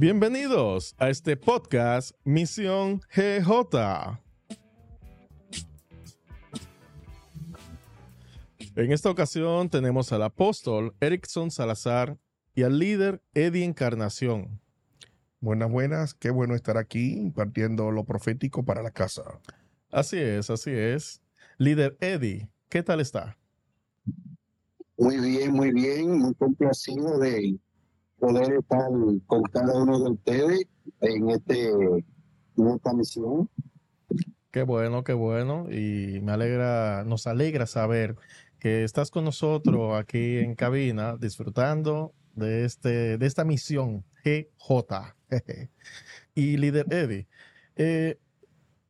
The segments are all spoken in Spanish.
Bienvenidos a este podcast Misión GJ. En esta ocasión tenemos al apóstol Erickson Salazar y al líder Eddie Encarnación. Buenas, buenas. Qué bueno estar aquí impartiendo lo profético para la casa. Así es, así es. Líder Eddie, ¿qué tal está? Muy bien, muy bien. Muy complacido de poder estar con cada uno de ustedes en, este, en esta misión. Qué bueno, qué bueno. Y me alegra, nos alegra saber que estás con nosotros aquí en cabina disfrutando de, este, de esta misión GJ. y líder Eddie, eh,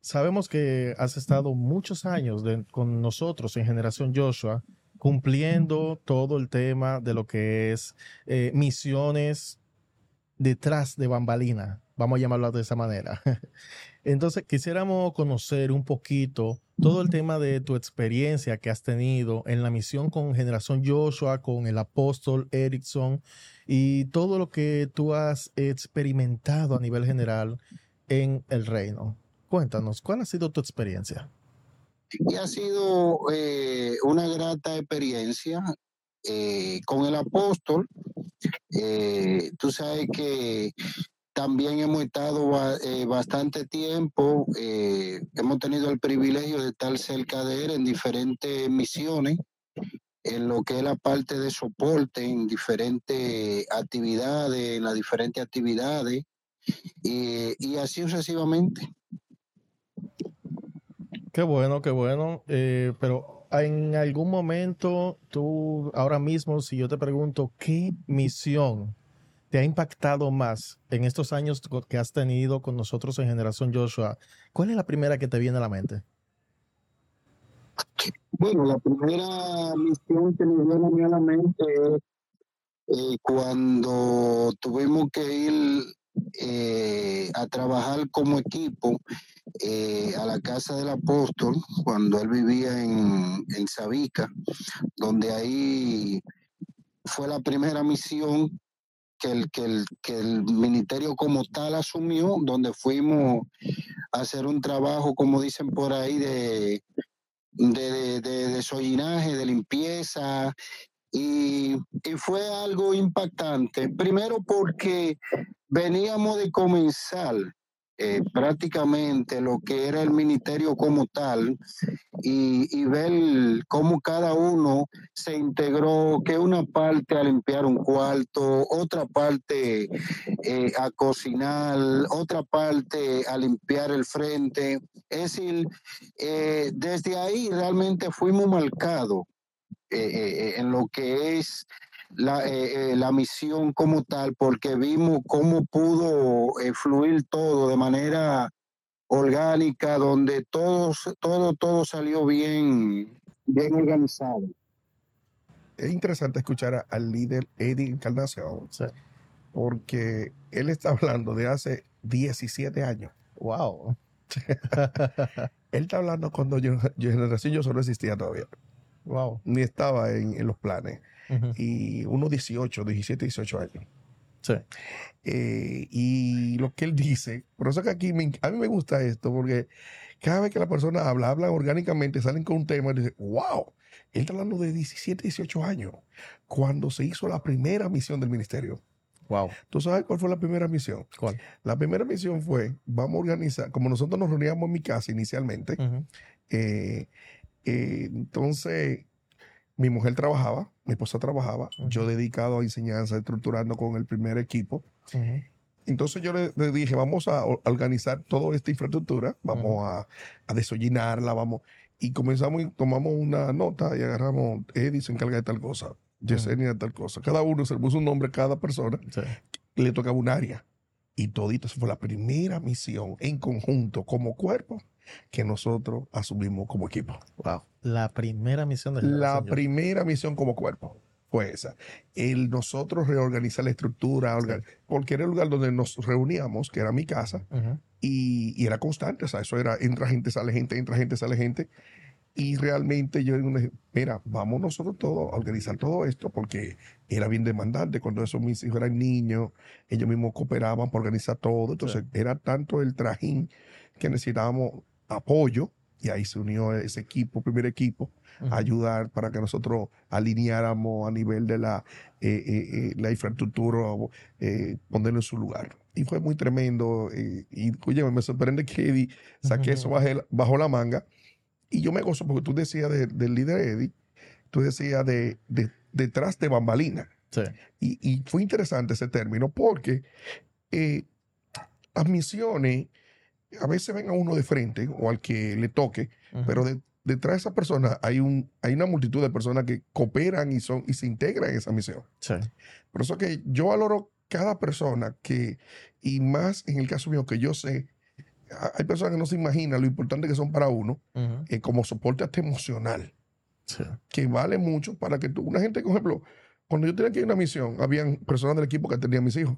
sabemos que has estado muchos años con nosotros en Generación Joshua cumpliendo todo el tema de lo que es eh, misiones detrás de bambalina, vamos a llamarlo de esa manera. Entonces, quisiéramos conocer un poquito todo el tema de tu experiencia que has tenido en la misión con Generación Joshua, con el apóstol Erickson y todo lo que tú has experimentado a nivel general en el reino. Cuéntanos, ¿cuál ha sido tu experiencia? Y ha sido eh, una grata experiencia eh, con el apóstol. Eh, tú sabes que también hemos estado bastante tiempo, hemos tenido el privilegio de estar cerca de él en diferentes misiones, en lo que es la parte de soporte, en diferentes actividades, en las diferentes actividades, y así sucesivamente. Qué bueno, qué bueno. Eh, pero en algún momento, tú ahora mismo, si yo te pregunto, ¿qué misión te ha impactado más en estos años que has tenido con nosotros en Generación Joshua? ¿Cuál es la primera que te viene a la mente? Bueno, la primera misión que me viene a la mente es eh, cuando tuvimos que ir eh, a trabajar como equipo eh, a la casa del apóstol cuando él vivía en, en Sabica, donde ahí fue la primera misión que el, que, el, que el ministerio como tal asumió, donde fuimos a hacer un trabajo, como dicen por ahí, de, de, de, de limpieza, y, y, fue algo impactante. Primero porque veníamos de comenzar eh, prácticamente lo que era el ministerio como tal y, ver cómo cada uno se integró, que una parte a limpiar un cuarto, otra parte eh, a cocinar, otra parte a limpiar el frente. Es decir, eh, desde ahí realmente fuimos marcados en lo que es la, eh, eh, la misión como tal, porque vimos cómo pudo eh, fluir todo de manera orgánica, donde todo, todo, todo salió bien, bien organizado. Es interesante escuchar al líder Eddie Encarnación, porque él está hablando de hace 17 años. ¡Wow! él está hablando cuando yo, yo generación yo solo existía todavía. Wow. Ni estaba en, en los planes y unos 18, 17, 18 años. Sí. Eh, y lo que él dice, por eso que aquí a mí me gusta esto, porque cada vez que la persona habla, habla orgánicamente, salen con un tema y dicen, wow, él está hablando de 17, 18 años, cuando se hizo la primera misión del ministerio. Wow. ¿Tú sabes cuál fue la primera misión? ¿Cuál? La primera misión fue, vamos a organizar, como nosotros nos reuníamos en mi casa inicialmente, eh, eh, entonces mi mujer trabajaba, mi esposa trabajaba, yo dedicado a enseñanza, estructurando con el primer equipo. Entonces yo le, dije, vamos a organizar toda esta infraestructura, vamos a, a desollinarla, vamos. Y comenzamos y tomamos una nota y agarramos, Eddie se encarga de tal cosa, Yesenia de tal cosa. Cada uno se le puso un nombre a cada persona, le tocaba un área. Y todito, esa fue la primera misión en conjunto, como cuerpo, que nosotros asumimos como equipo. Wow. La primera misión de La primera misión como cuerpo fue esa. El nosotros reorganizar la estructura, porque era el lugar donde nos reuníamos, que era mi casa, y, era constante, o sea, eso era entra gente, sale gente, entra gente, sale gente. Y realmente yo digo, mira, vamos nosotros todos a organizar todo esto porque era bien demandante. Cuando esos mis hijos eran niños, ellos mismos cooperaban para organizar todo. Entonces era tanto el trajín que necesitábamos apoyo y ahí se unió ese equipo, primer equipo, a ayudar para que nosotros alineáramos a nivel de la, eh, eh, eh, la infraestructura, ponerlo en su lugar. Y fue muy tremendo. y oye, me sorprende que Eddie saqué eso bajo, la manga. Y yo me gozo porque tú decías del líder Eddie, tú decías de, detrás de bambalina. Y, y, fue interesante ese término porque las misiones a veces ven a uno de frente o al que le toque, pero detrás de esa persona hay, un, hay una multitud de personas que cooperan y, son, y se integran en esa misión. Por eso que yo valoro cada persona que, y más en el caso mío que yo sé, hay personas que no se imaginan lo importante que son para uno eh, como soporte hasta emocional. Que vale mucho para que tú, una gente, por ejemplo, cuando yo tenía que ir a una misión, habían personas del equipo que tenían mis hijos.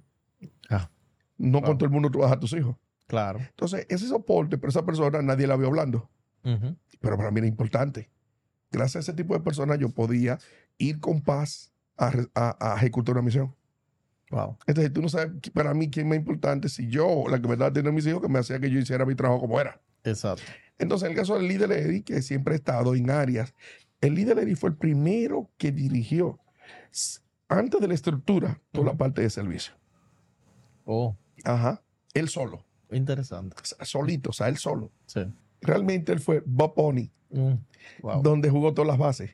Ah. No con todo el mundo tú vas a tus hijos. Claro. Entonces, ese soporte, pero esa persona nadie la vio hablando. Pero para mí era importante. Gracias a ese tipo de personas yo podía ir con paz a, ejecutar una misión. Wow. Entonces, tú no sabes para mí quién es más importante si yo, la que me estaba teniendo mis hijos, que me hacía que yo hiciera mi trabajo como era. Exacto. Entonces, en el caso del líder Eddie, que siempre ha estado en áreas, el líder Eddie fue el primero que dirigió, antes de la estructura, toda la parte de servicio. Oh. Ajá. Él solo. Interesante. Solito, o sea, él solo. Sí. Realmente él fue Bob Pony, mm, donde jugó todas las bases,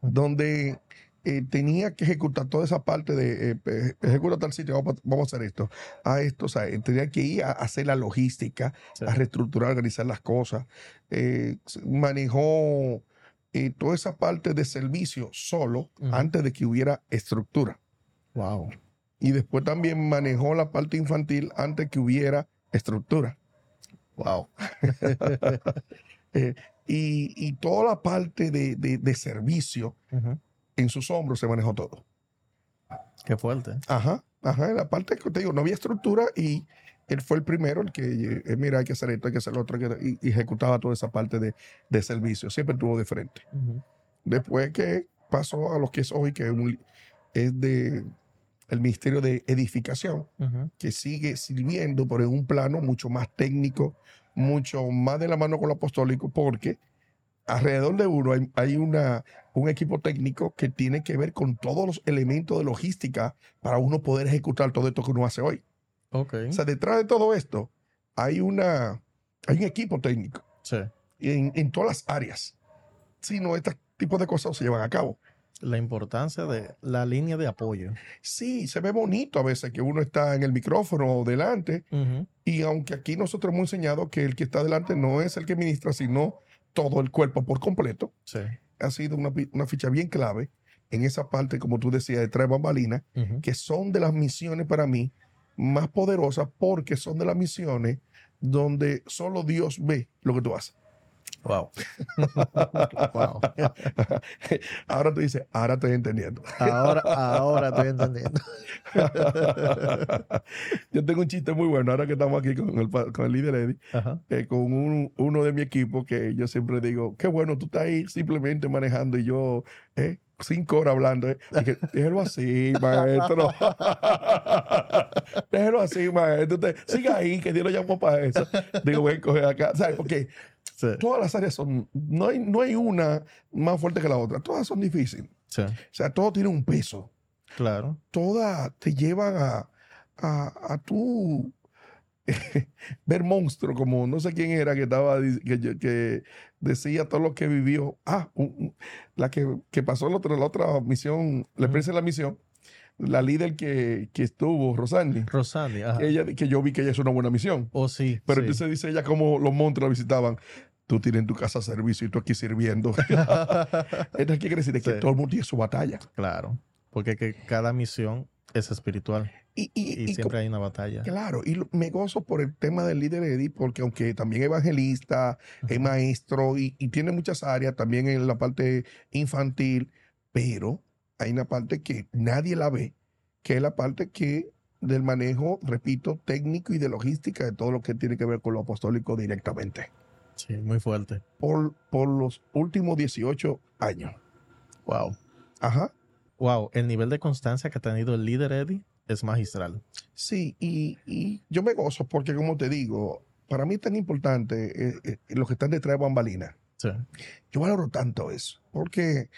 donde eh, tenía que ejecutar toda esa parte de eh, ejecutar tal sitio, vamos, a hacer esto, a esto, o sea, tenía que ir a hacer la logística, a reestructurar, organizar las cosas. Eh, manejó toda esa parte de servicio solo antes de que hubiera estructura. Wow. Y después también manejó la parte infantil antes que hubiera estructura. Wow. Eh, y, toda la parte de, servicio en sus hombros se manejó todo. Qué fuerte. Ajá, ajá. La parte que te digo, no había estructura y él fue el primero el que, eh, mira, hay que hacer esto, hay que hacer lo otro, y, ejecutaba toda esa parte de, servicio. Siempre estuvo de frente. Después que pasó a lo que es hoy, que es de el Ministerio de Edificación, que sigue sirviendo, pero en un plano mucho más técnico, mucho más de la mano con lo apostólico, porque alrededor de uno hay, una, un equipo técnico que tiene que ver con todos los elementos de logística para uno poder ejecutar todo esto que uno hace hoy. Okay. O sea, detrás de todo esto hay, una, hay un equipo técnico sí. en, en todas las áreas. Si no, este tipo de cosas se llevan a cabo la importancia de la línea de apoyo. Sí, se ve bonito a veces que uno está en el micrófono delante y aunque aquí nosotros hemos enseñado que el que está delante no es el que ministra, sino todo el cuerpo por completo. Sí. Ha sido una, ficha bien clave en esa parte, como tú decías, de tres bambalinas, que son de las misiones para mí más poderosas porque son de las misiones donde solo Dios ve lo que tú haces. Wow. wow. Ahora tú dices, ahora estoy entendiendo. Ahora, ahora estoy entendiendo. Yo tengo un chiste muy bueno ahora que estamos aquí con el, con el líder Eddie, eh, con un, uno de mi equipo que yo siempre digo, qué bueno, tú estás ahí simplemente manejando y yo, eh, cinco horas hablando. Eh. déjelo así, maestro. déjelo así, maestro. Usted, siga ahí, que Dios lo llamó para eso. Digo, voy a coger acá. ¿Sabes? Porque Todas las áreas son, no hay, no hay una más fuerte que la otra, todas son difíciles. O sea, todo tiene un peso. Claro. Todas te llevan a, a, tu ver monstruo, como no sé quién era que estaba que, que decía todo lo que vivió. Ah, la que, que pasó la otra, la otra misión, la empresa de la misión, la líder que, que estuvo, Rosandi. Rosandi, ajá. Ella, que yo vi que ella es una buena misión. Oh, sí. Pero entonces dice ella como los monstruos la visitaban tú tienes en tu casa servicio y tú aquí sirviendo. Esto quiere decir que todo el mundo tiene su batalla. Claro, porque que cada misión es espiritual. Y, siempre hay una batalla. Claro, y me gozo por el tema del líder Eddie, porque aunque también es evangelista, es maestro y, tiene muchas áreas, también en la parte infantil, pero hay una parte que nadie la ve, que es la parte que del manejo, repito, técnico y de logística de todo lo que tiene que ver con lo apostólico directamente. Sí, muy fuerte. Por, por los últimos 18 años. Wow. Ajá. Wow, el nivel de constancia que ha tenido el líder Eddie es magistral. Sí, y, y yo me gozo porque, como te digo, para mí es tan importante eh, eh, los que están detrás de bambalinas. Sí. Yo valoro tanto eso, porque,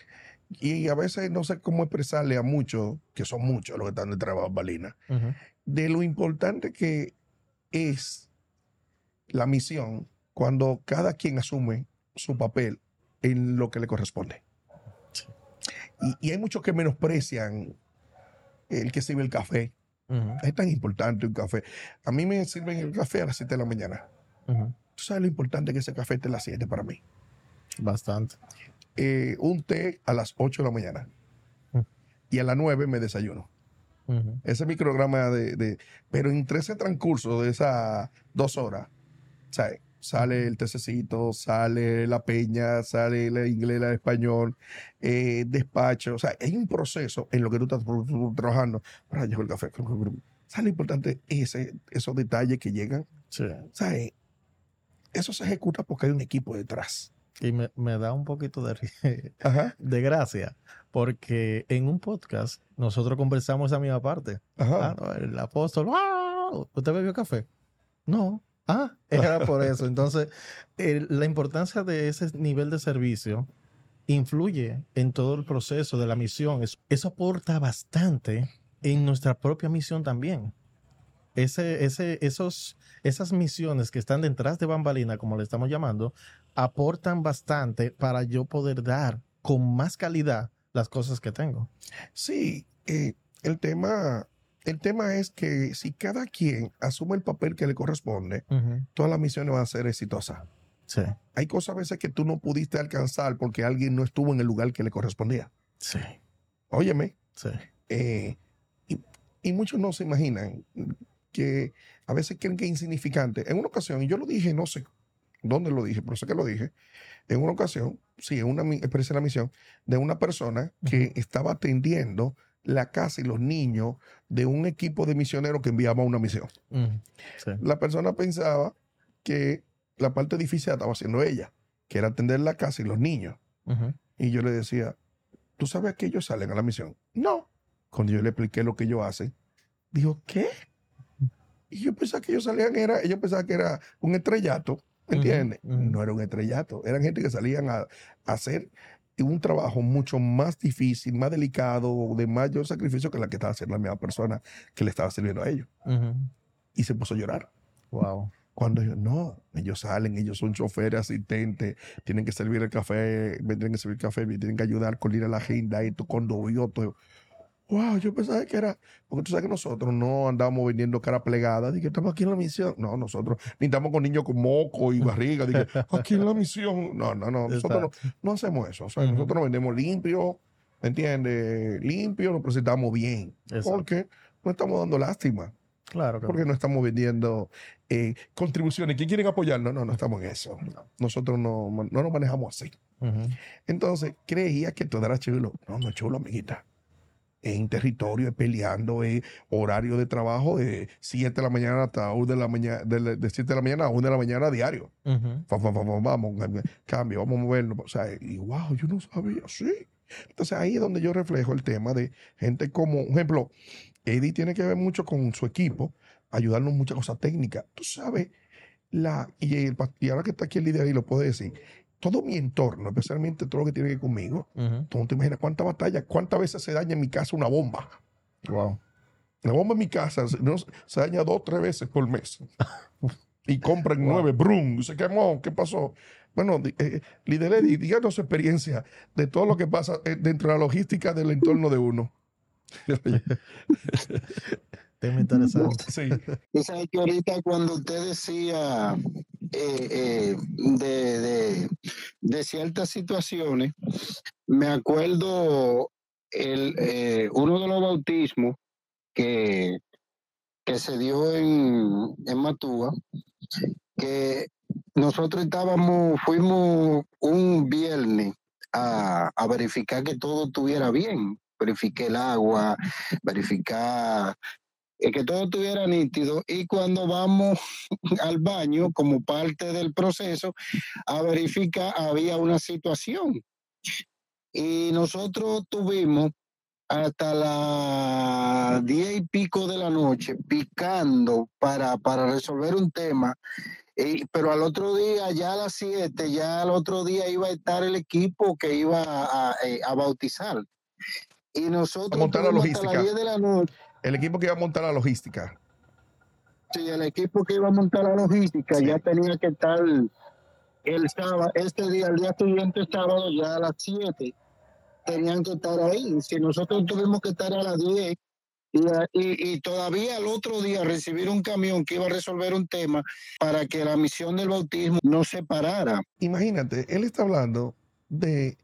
y a veces no sé cómo expresarle a muchos, que son muchos los que están detrás de bambalinas, Ujú. de lo importante que es la misión cuando cada quien asume su papel en lo que le corresponde. Y, y hay muchos que menosprecian el que sirve el café. Es tan importante un café. A mí me sirven el café a las 7 de la mañana. ¿Tú sabes lo importante que ese café esté a las 7 para mí? Bastante. Eh, un té a las 8 de la mañana. Y a las 9 me desayuno. Ese micrograma de, de- Pero entre ese transcurso de esas dos horas, ¿sabes? Sale el tececito, sale la peña, sale la inglés, la español, eh, despacho. O sea, hay un proceso en lo que tú estás tr- tr- trabajando. Ahora llegó el café. ¿Sabes lo importante? Ese, esos detalles que llegan. Sí. ¿Sabes? Eso se ejecuta porque hay un equipo detrás. Y me, me da un poquito de, de gracia, porque en un podcast nosotros conversamos esa misma parte. ajá. Ah, el apóstol, ¡ah! ¿usted bebió café? No. Ah, era por eso. Entonces, el- la importancia de ese nivel de servicio influye en todo el proceso de la misión. Eso, eso aporta bastante en nuestra propia misión también. Ese, ese, esos, esas misiones que están detrás de bambalina, como le estamos llamando, aportan bastante para yo poder dar con más calidad las cosas que tengo. Sí, eh, el tema, el tema es que si cada quien asume el papel que le corresponde, todas las misiones van a ser exitosas. Sí, Hay cosas a veces que tú no pudiste alcanzar porque alguien no estuvo en el lugar que le correspondía. sí, Óyeme, sí. eh, y, y muchos no se imaginan que a veces creen que es insignificante. En una ocasión, y yo lo dije, no sé dónde lo dije, pero sé que lo dije, en una ocasión, sí, en una experiencia en la misión, de una persona que estaba atendiendo la casa y los niños de un equipo de misioneros que enviaba a una misión. Sí. La persona pensaba que la parte difícil la estaba haciendo ella, que era atender la casa y los niños. Y yo le decía, ¿tú sabes que ellos salen a la misión? No. Cuando yo le expliqué lo que ellos hacen, dijo, ¿qué? Y yo pensaba que ellos salían, era, ellos pensaban que era un estrellato, ¿me Ujú, entiendes? No era un estrellato, eran gente que salían a, a hacer un trabajo mucho más difícil, más delicado, de mayor sacrificio que la que estaba haciendo la misma persona que le estaba sirviendo a ellos. Y se puso a llorar. Wow. Cuando ellos, no, ellos salen, ellos son choferes, asistentes, tienen que servir el café, tienen que servir café, me tienen que ayudar con ir a la agenda, esto, cuando yo, todo. Wow, yo pensaba que era, porque tú sabes que nosotros no andamos vendiendo cara plegada, que estamos aquí en la misión. No, nosotros ni estamos con niños con moco y barriga, que aquí en la misión. No, no, no, nosotros no, no hacemos eso. O sea, nosotros nos vendemos limpio, ¿me entiendes? Limpio, nos presentamos bien, Exacto. porque no estamos dando lástima Claro que porque no estamos vendiendo eh, contribuciones. ¿Quién quieren apoyarnos? No, no estamos en eso. Nosotros no, no nos manejamos así. Entonces, creía que todo era chulo. No, no es chulo, amiguita. En territorio, es peleando, es horario de trabajo de 7 de la mañana hasta 1 de la mañana, de, de 7 de la mañana a 1 de la mañana diario. Fa, fa, fa, vamos, cambio, vamos a movernos. O sea, y wow, yo no sabía, sí. Entonces ahí es donde yo reflejo el tema de gente como, por ejemplo, Eddie tiene que ver mucho con su equipo, ayudarnos en muchas cosas técnicas. Tú sabes, la, y, el y ahora que está aquí el líder ahí lo puede decir, todo mi entorno, especialmente todo lo que tiene que ver conmigo, tú no te imaginas cuántas batallas, cuántas veces se daña en mi casa una bomba. Wow. La bomba en mi casa se, no, se daña dos o tres veces por mes. Y compran Wow. nueve, brum, se quemó, ¿qué pasó? Bueno, eh, líder Eddie, díganos su experiencia de todo lo que pasa eh, dentro de la logística del entorno de uno. Tema interesante. sí, Tú sabes que ahorita cuando usted decía eh, eh, de, de- de ciertas situaciones, me acuerdo el, eh, uno de los bautismos que, que se dio en, en Matúa, que nosotros estábamos, fuimos un viernes a, a verificar que todo estuviera bien, verifiqué el agua, verificar que todo estuviera nítido y cuando vamos al baño como parte del proceso a verificar había una situación. Y nosotros tuvimos hasta las diez y pico de la noche picando para, para resolver un tema. pero al otro día, ya a las siete, ya al otro día iba a estar el equipo que iba a, eh, bautizar. Y nosotros... montar la logística. de la noche. El equipo que iba a montar la logística. Sí, el equipo que iba a montar la logística ya tenía que estar el sábado, este día, el día siguiente sábado, ya a las siete tenían que estar ahí. Si nosotros tuvimos que estar a las 10 y, todavía al otro día recibir un camión que iba a resolver un tema para que la misión del bautismo no se parara. Imagínate, él está hablando de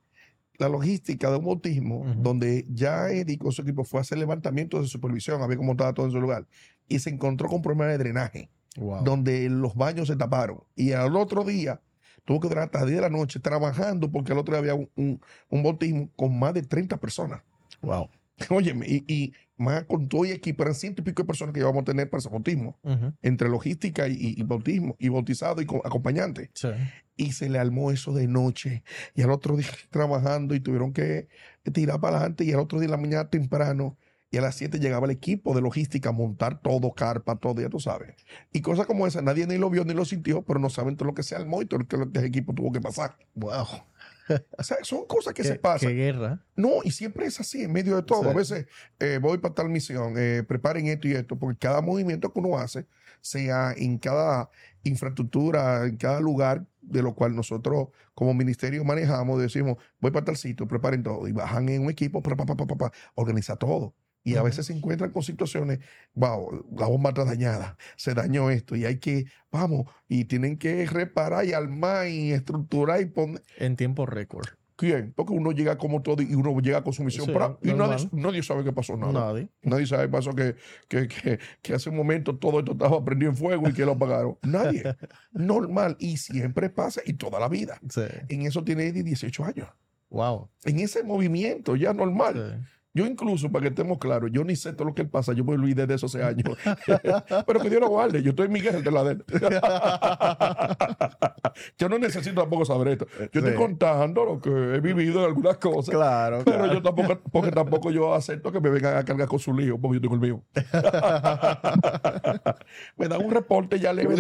la logística de un bautismo donde ya Eddie con su equipo fue a hacer levantamiento de supervisión, había como estaba todo en su lugar, y se encontró con problemas de drenaje, donde los baños se taparon. Y al otro día tuvo que durar hasta 10 de la noche trabajando porque al otro día había un, un, bautismo con más de 30 personas. Wow. Óyeme, y, más con todo y equipo, eran ciento y pico de personas que íbamos a tener para ese bautismo, entre logística y, bautismo, y bautizado y acompañante. Y se le armó eso de noche, y al otro día trabajando, y tuvieron que tirar para adelante, y al otro día en la mañana temprano, y a las 7 llegaba el equipo de logística a montar todo, carpa, todo, ya tú sabes. Y cosas como esa, nadie ni lo vio ni lo sintió, pero no saben todo lo que sea el y todo lo que el equipo tuvo que pasar. Wow. O sea, son cosas que se pasan. Qué guerra. No, y siempre es así, en medio de todo. A veces eh, voy para tal misión, eh, preparen esto y esto, porque cada movimiento que uno hace, sea en cada infraestructura, en cada lugar de lo cual nosotros como ministerio manejamos, decimos, voy para tal sitio, preparen todo, y bajan en un equipo, pa, pa, pa, organiza todo. Y a veces se encuentran con situaciones, wow, la bomba está dañada, se dañó esto y hay que, vamos, y tienen que reparar y armar y estructurar y poner. En tiempo récord. ¿Quién? Porque uno llega como todo y uno llega con su misión y nadie, sabe qué pasó nada. Nadie. Nadie sabe qué pasó que, que, que, hace un momento todo esto estaba prendido en fuego y que lo apagaron. Nadie. Normal. Y siempre pasa y toda la vida. En eso tiene Eddie 18 años. Wow. En ese movimiento ya normal. Yo incluso, para que estemos claros, yo ni sé todo lo que él pasa, yo me olvidé de esos años. Pero que Dios lo guarde, yo estoy en Miguel de la de yo no necesito tampoco saber esto. Yo estoy contando lo que he vivido en algunas cosas. Claro. Pero yo tampoco, porque tampoco yo acepto que me vengan a cargar con su lío, porque yo tengo el mío. me dan un reporte ya leve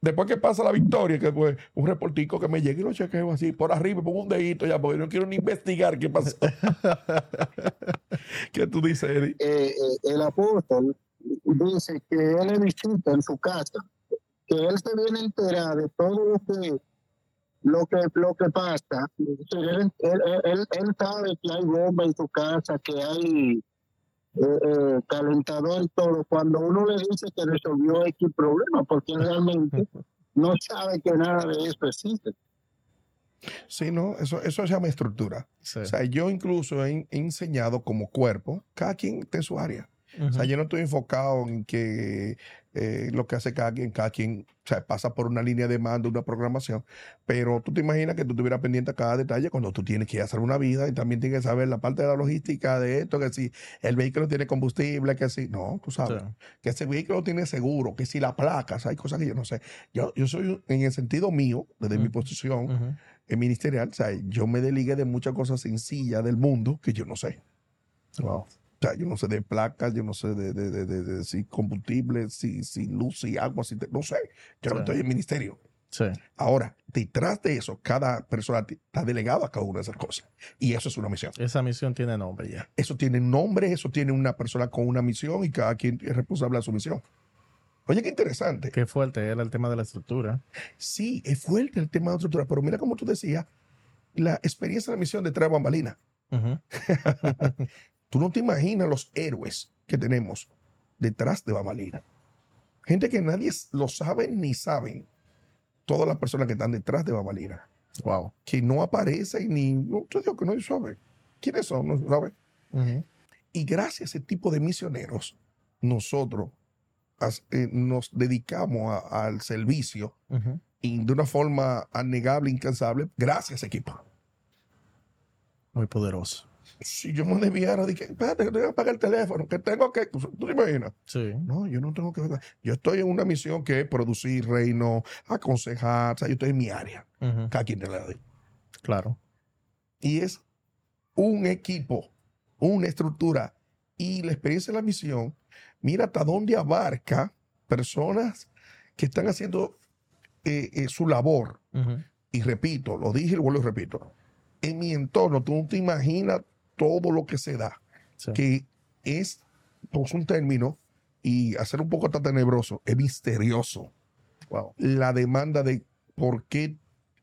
después que pasa la victoria, que pues un reportico que me llegue y lo chequeo así por arriba, pongo un dedito ya, porque no quiero ni investigar qué pasó. ¿Qué tú dices, Eddie? Eh, eh, el apóstol dice que él visita en su casa, que él se viene a enterar de todo lo que lo que lo que pasa. Él, él, sabe que hay bomba en su casa, que hay eh, calentador y todo. Cuando uno le dice que resolvió X problema, porque realmente no sabe que nada de eso existe. Sí, no, eso, eso se llama estructura. O sea, yo incluso he, enseñado como cuerpo, cada quien tiene su área. O sea, yo no estoy enfocado en que eh, lo que hace cada quien, cada quien o sea, pasa por una línea de mando, una programación, pero tú te imaginas que tú estuvieras pendiente a cada detalle cuando tú tienes que hacer una vida y también tienes que saber la parte de la logística de esto, que si el vehículo tiene combustible, que si, no, tú sabes, que ese vehículo tiene seguro, que si la placa, hay cosas que yo no sé. Yo, yo soy, en el sentido mío, desde mi posición, ministerial, o sea, yo me deligué de muchas cosas sencillas del mundo que yo no sé. Wow. O sea, yo no sé de placas, yo no sé de, de, de, de si combustible, si, si luz, si agua, si no sé. Yo no estoy en ministerio. Sí. Ahora, detrás de eso, cada persona está delegado a cada una de esas cosas. Y eso es una misión. Esa misión tiene nombre ya. Eso tiene nombre, eso tiene una persona con una misión y cada quien es responsable de su misión. Oye, qué interesante. Qué fuerte era el tema de la estructura. Sí, es fuerte el tema de la estructura, pero mira como tú decías, la experiencia de la misión de Bambalina. tú no te imaginas los héroes que tenemos detrás de Bambalina. Gente que nadie lo sabe ni saben. Todas las personas que están detrás de Bambalina. Wow. Que no aparecen ni. No, yo digo que no sabe. ¿Quiénes son? No sabe. Y gracias a ese tipo de misioneros, nosotros eh, nos dedicamos al servicio y de una forma annegable, incansable, gracias equipo. Muy poderoso. Si yo me desviara, dije, espérate, que tengo que apagar el teléfono, que tengo que. ¿Tú te imaginas? Sí. No, yo no tengo que. Yo estoy en una misión que es producir reino, aconsejar, o sea, yo estoy en mi área. Cada quien te la doy. Claro. Y es un equipo, una estructura. Y la experiencia de la misión, mira hasta dónde abarca personas que están haciendo eh, eh, su labor. Y repito, lo dije y lo vuelvo y repito. En mi entorno, tú no te imaginas todo lo que se da, Sí. que es, pues un término, y hacer un poco hasta tenebroso, es misterioso. Wow. La demanda de por qué,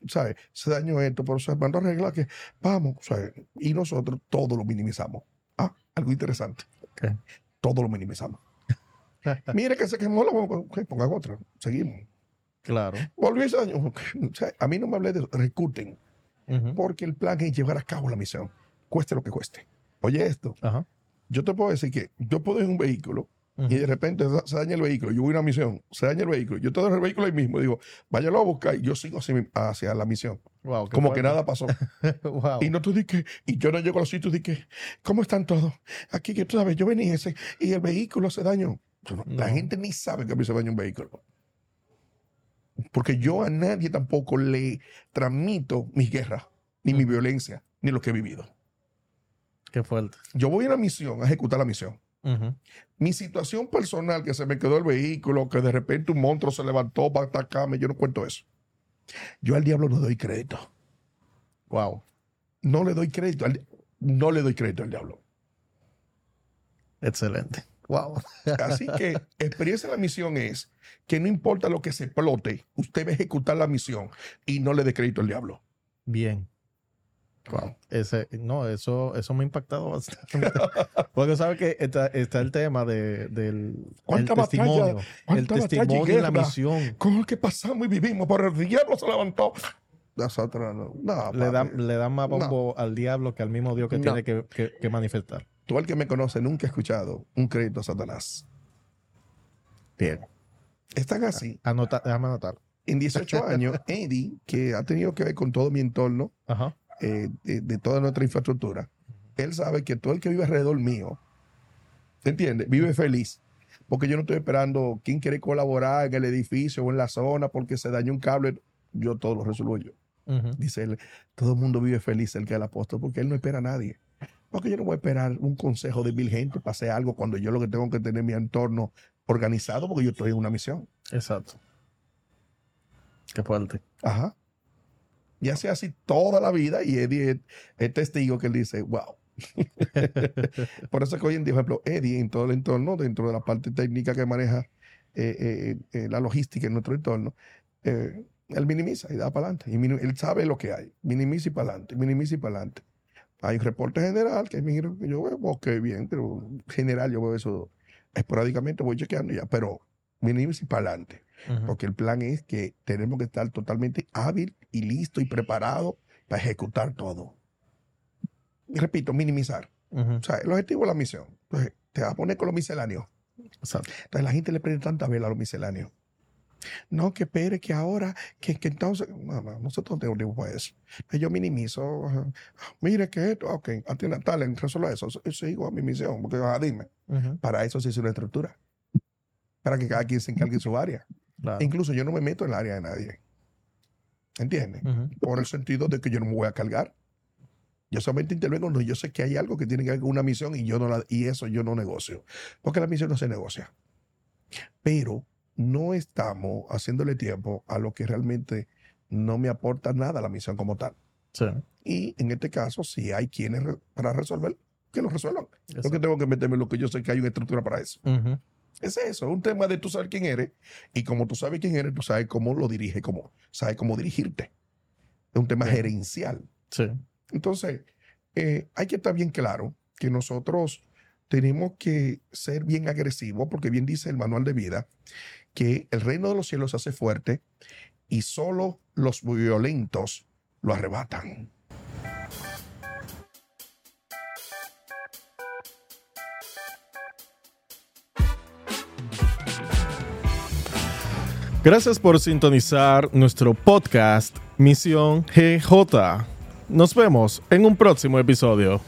¿sabes? Se dañó esto, pero se mandó a arreglar que, vamos, ¿sabes? Y nosotros todo lo minimizamos. Ah, algo interesante. Todo lo minimizamos. Mire que se quemó la bomba, ok, pongan otra, seguimos. Claro. Volvió ese daño. ok. O sea, a mí no me hablé de recuten, Ujú. porque el plan es llevar a cabo la misión, cueste lo que cueste. Oye esto, Ajá. yo te puedo decir que yo puedo ir en un vehículo y de repente se- daña el vehículo, yo voy a una misión, se daña el vehículo, yo te doy el vehículo ahí mismo y digo, váyalo a buscar y yo sigo hacia, la misión, Wow, como que nada pasó. wow. Y no tú que, y yo no llego a los sitios di que, ¿cómo están todos? Aquí que tú sabes, yo venía ese y el vehículo se dañó. La gente ni sabe que a mí se dañó un vehículo. Porque yo a nadie tampoco le transmito mis guerras, ni mi violencia, ni lo que he vivido. Qué fuerte. Yo voy a la misión, a ejecutar la misión. Mi situación personal, que se me quedó el vehículo, que de repente un monstruo se levantó para atacarme, yo no cuento eso. Yo al diablo no doy crédito. Wow. No le doy crédito. al no le doy crédito al diablo. Excelente. Wow. Así que experiencia de la misión es que no importa lo que se explote, usted va a ejecutar la misión y no le dé crédito al diablo. Bien. Wow. Ese, no, eso, eso me ha impactado bastante. Porque sabe que está, está el tema de, del el ¿Cuánta batalla- testimonio. El y testimonio en la misión. Con el que pasamos y vivimos, pero el diablo se levantó. No. No, Le dan, papi. le dan más No. bombo al diablo que al mismo Dios que tiene que, que- que manifestar. Tú el que me conoce nunca ha escuchado un crédito a Satanás. Bien. Están así. Anota, déjame anotar. En 18 años, Eddie, que ha tenido que ver con todo mi entorno, Ajá. Eh, de, de toda nuestra infraestructura, él sabe que todo el que vive alrededor mío, ¿entiendes? Vive feliz. Porque yo no estoy esperando quién quiere colaborar en el edificio o en la zona porque se dañó un cable. Yo todo lo resuelvo yo. Dice él, todo el mundo vive feliz el que el apóstol porque él no espera a nadie. Porque yo no voy a esperar un consejo de mil gente para hacer algo cuando yo lo que tengo que tener mi entorno organizado porque yo estoy en una misión. Exacto. Qué fuerte. Ajá. Y hace así toda la vida y Eddie es, es testigo que él dice, wow. Por eso que hoy en día, por ejemplo, Eddie en todo el entorno, dentro de la parte técnica que maneja eh, eh, eh, la logística en nuestro entorno, él minimiza y da para adelante. Y él sabe lo que hay. Minimiza y para adelante, minimiza y para adelante. Hay un reporte general que miro, que yo veo, ok, bien, pero general yo veo eso esporádicamente, voy chequeando ya, pero minimiza y para adelante. Porque el plan es que tenemos que estar totalmente hábil y listo y preparado para ejecutar todo. Y repito, minimizar. O sea, el objetivo es la misión. Entonces, te vas a poner con los misceláneos. Exacto. Entonces, la gente le prende tanta vela a los misceláneos. No, que espere, que ahora, que, que entonces. No, no, nosotros no tenemos tiempo para eso. Yo minimizo. Mire que esto, ok, atienda tal, resuelva eso. Sigo a mi misión. Porque, ah, dime, para eso se hizo una estructura. Para que cada quien se encargue de su área. Claro. Incluso yo no me meto en el área de nadie. ¿Entiendes? Por el sentido de que yo no me voy a cargar. Yo solamente intervengo cuando yo sé que hay algo que tiene que ver con una misión y yo no la, y eso yo no negocio. Porque la misión no se negocia. Pero no estamos haciéndole tiempo a lo que realmente no me aporta nada a la misión como tal. Sí. Y en este caso, si hay quienes re- para resolver, que lo resuelvan. Yo que tengo que meterme en lo que yo sé que hay una estructura para eso. Ujú. Es eso, es un tema de tú saber quién eres y como tú sabes quién eres, tú sabes cómo lo dirige, cómo, sabes cómo dirigirte. Es un tema gerencial. Sí. Entonces, eh, hay que estar bien claro que nosotros tenemos que ser bien agresivos, porque bien dice el manual de vida, que el reino de los cielos se hace fuerte y solo los violentos lo arrebatan. Gracias por sintonizar nuestro podcast Misión GJ. Nos vemos en un próximo episodio.